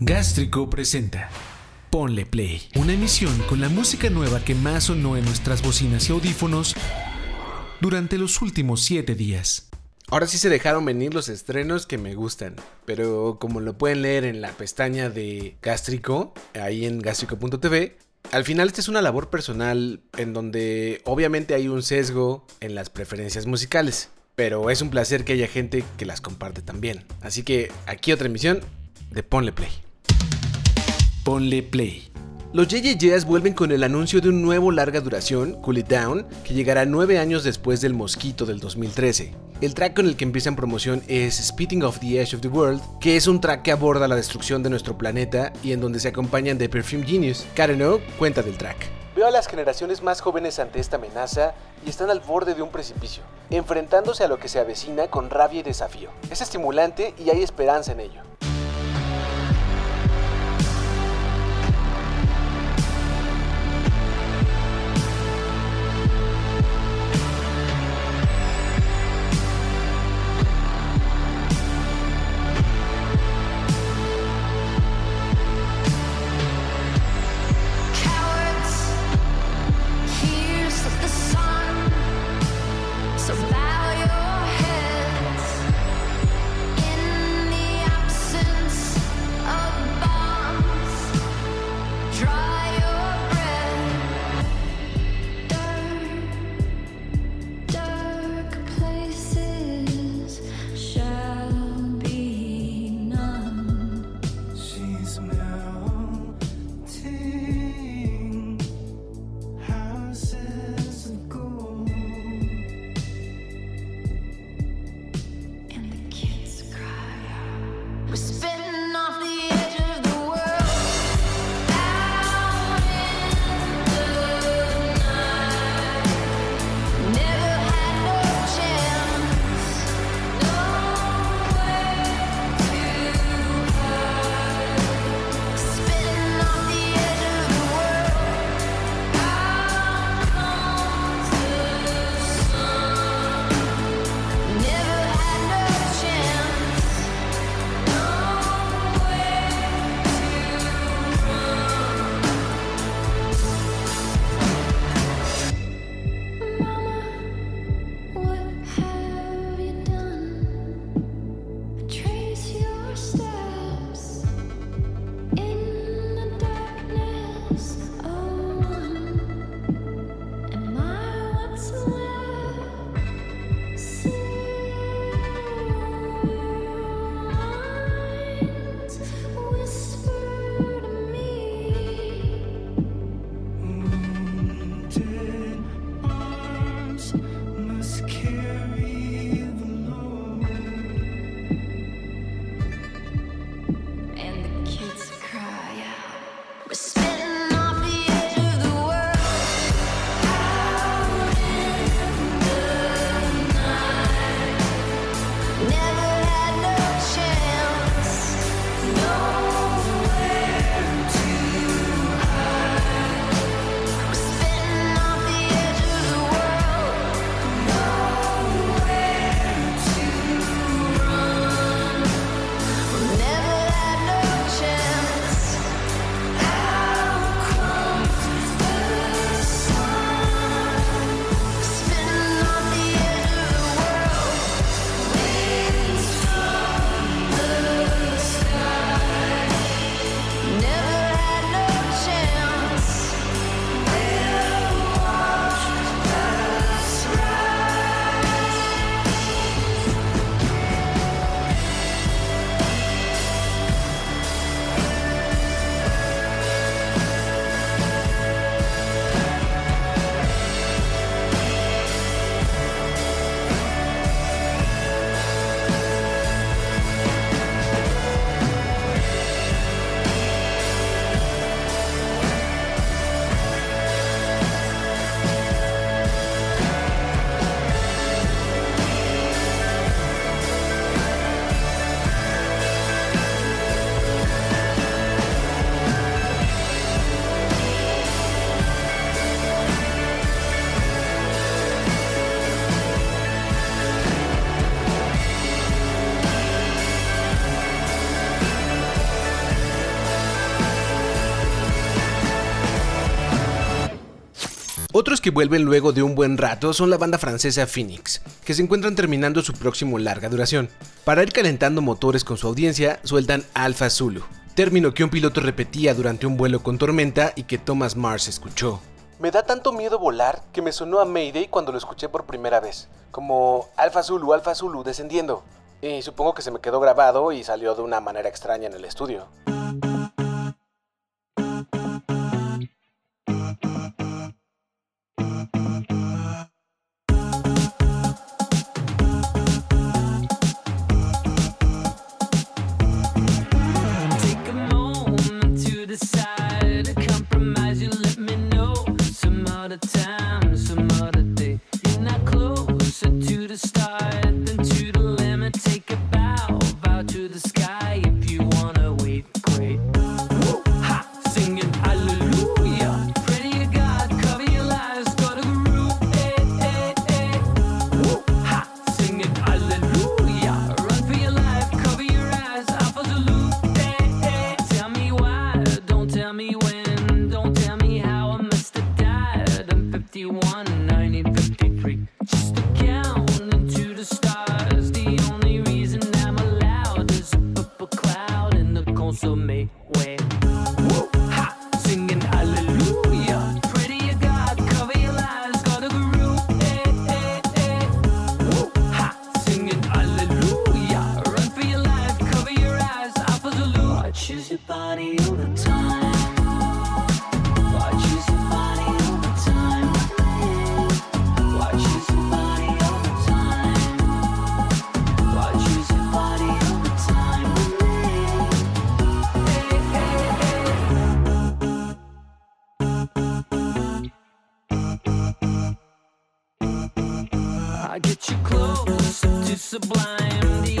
Gástrico presenta Ponle Play, una emisión con la música nueva que más sonó en nuestras bocinas y audífonos durante los últimos 7 días. Ahora sí se dejaron venir los estrenos que me gustan, pero como lo pueden leer en la pestaña de Gástrico, ahí en gástrico.tv, al final esta es una labor personal en donde obviamente hay un sesgo en las preferencias musicales, pero es un placer que haya gente que las comparte también. Así que aquí otra emisión de Ponle Play. Ponle Play. Los JJJs vuelven con el anuncio de un nuevo larga duración, Cool It Down, que llegará nueve años después del Mosquito del 2013. El track con el que empiezan promoción es Spitting of the Edge of the World, que es un track que aborda la destrucción de nuestro planeta y en donde se acompañan de Perfume Genius. Karen O cuenta del track. Veo a las generaciones más jóvenes ante esta amenaza y están al borde de un precipicio, enfrentándose a lo que se avecina con rabia y desafío. Es estimulante y hay esperanza en ello. so bad. Otros que vuelven luego de un buen rato son la banda francesa Phoenix, que se encuentran terminando su próximo larga duración. Para ir calentando motores con su audiencia, sueltan Alpha Zulu, término que un piloto repetía durante un vuelo con tormenta y que Thomas Mars escuchó. Me da tanto miedo volar que me sonó a Mayday cuando lo escuché por primera vez, como Alpha Zulu, Alpha Zulu, descendiendo. Y supongo que se me quedó grabado y salió de una manera extraña en el estudio. 51, 90, 53. sublime.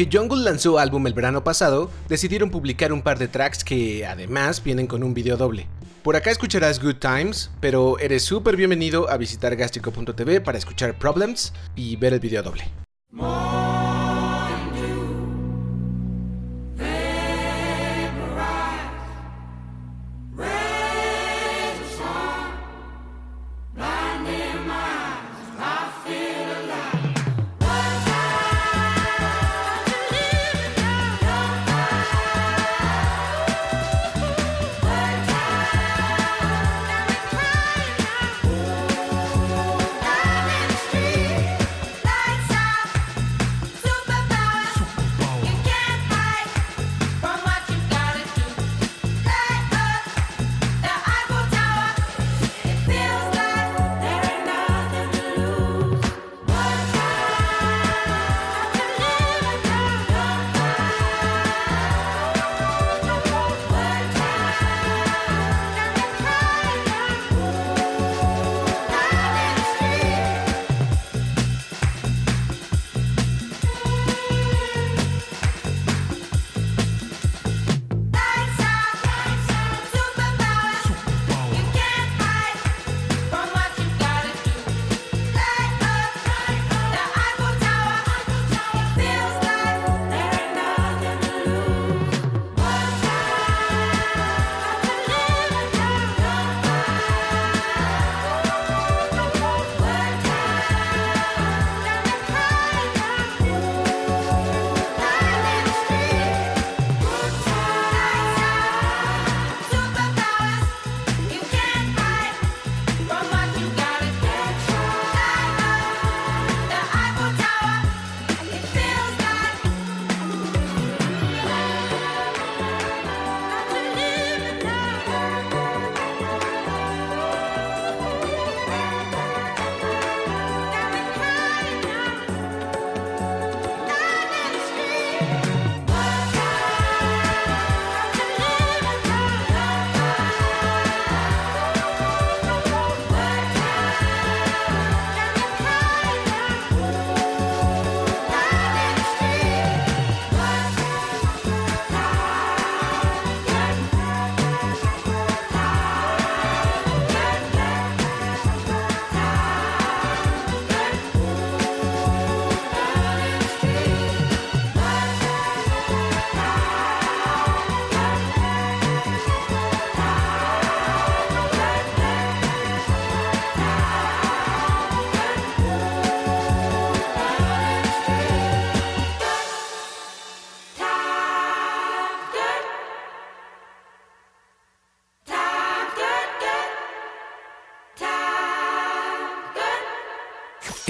Aunque Jungle lanzó álbum el verano pasado, decidieron publicar un par de tracks que además vienen con un video doble. Por acá escucharás Good Times, pero eres súper bienvenido a visitar gastrico.tv para escuchar Problems y ver el video doble.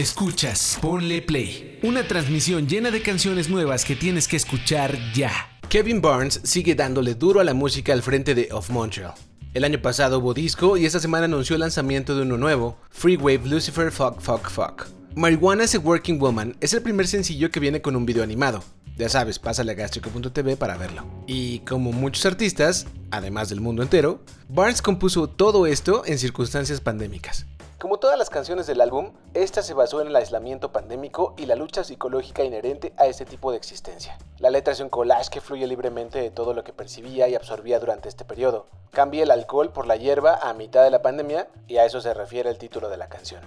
Escuchas, ponle play. Una transmisión llena de canciones nuevas que tienes que escuchar ya. Kevin Barnes sigue dándole duro a la música al frente de Of Montreal. El año pasado hubo disco y esta semana anunció el lanzamiento de uno nuevo, Free Wave Lucifer Fuck Fuck Fuck. Marijuana is a Working Woman es el primer sencillo que viene con un video animado. Ya sabes, pásale a gastrico.tv para verlo. Y como muchos artistas, además del mundo entero, Barnes compuso todo esto en circunstancias pandémicas. Como todas las canciones del álbum, esta se basó en el aislamiento pandémico y la lucha psicológica inherente a este tipo de existencia. La letra es un collage que fluye libremente de todo lo que percibía y absorbía durante este periodo. Cambia el alcohol por la hierba a mitad de la pandemia y a eso se refiere el título de la canción.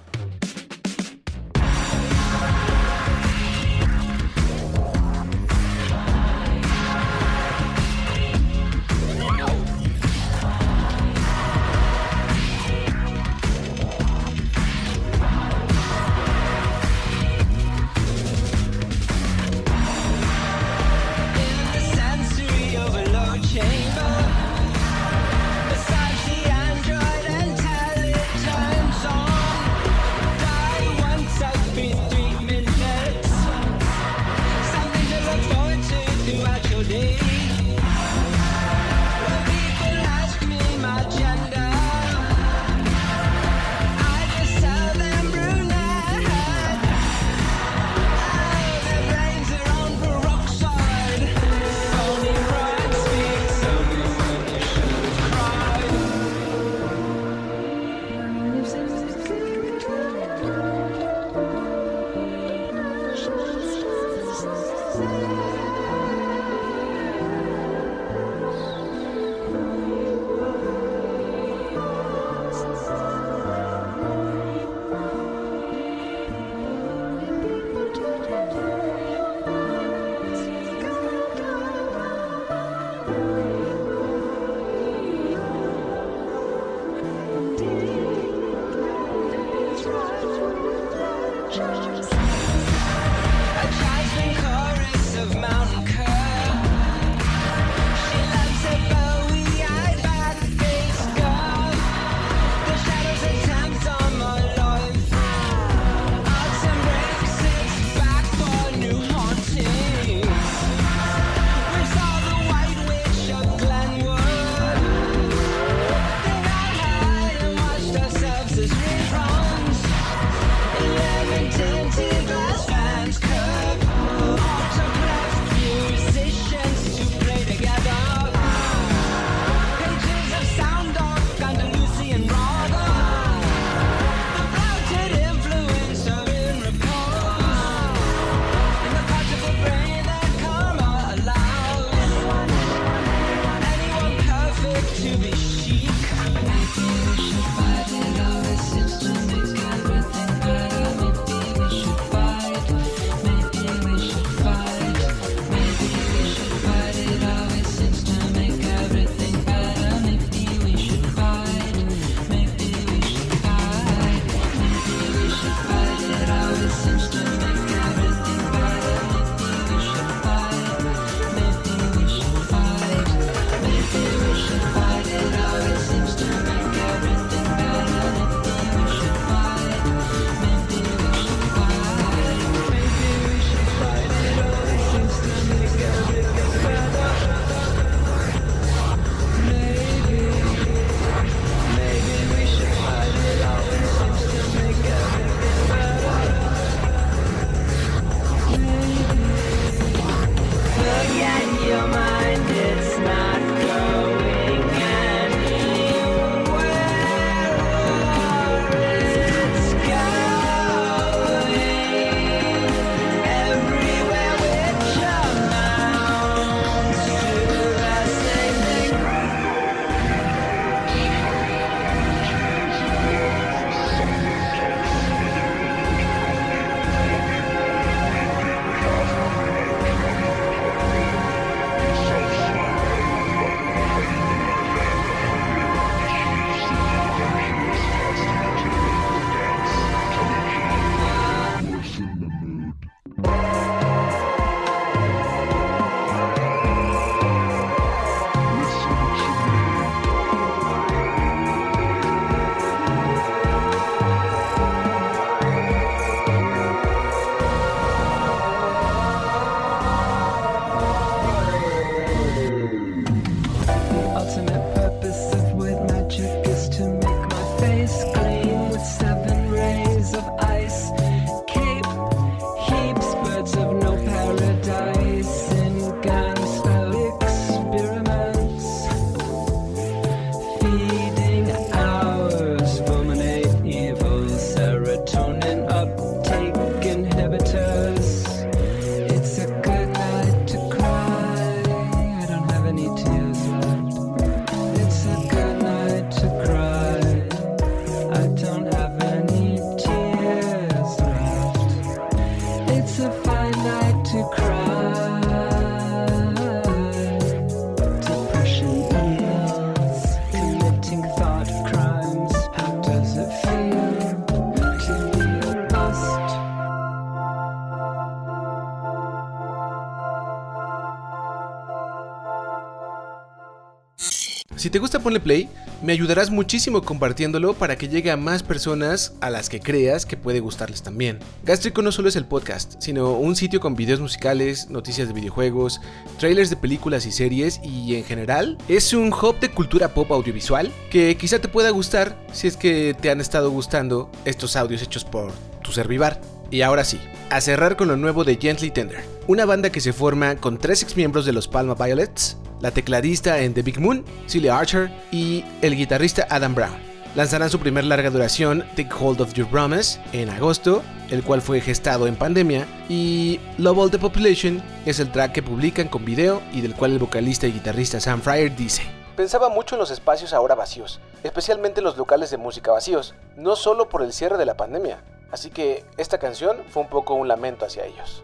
Si te gusta Ponle Play, me ayudarás muchísimo compartiéndolo para que llegue a más personas a las que creas que puede gustarles también. Gástrico no solo es el podcast, sino un sitio con videos musicales, noticias de videojuegos, trailers de películas y series y en general es un hub de cultura pop audiovisual que quizá te pueda gustar si es que te han estado gustando estos audios hechos por tu servivar. Y ahora sí, a cerrar con lo nuevo de Gently Tender, una banda que se forma con tres exmiembros de los Palma Violets, la tecladista en The Big Moon, Celia Archer, y el guitarrista Adam Brown. Lanzarán su primer larga duración, Take Hold of Your Promise, en agosto, el cual fue gestado en pandemia, y Love All the Population es el track que publican con video y del cual el vocalista y guitarrista Sam Fryer dice. Pensaba mucho en los espacios ahora vacíos, especialmente los locales de música vacíos, no solo por el cierre de la pandemia, así que esta canción fue un poco un lamento hacia ellos.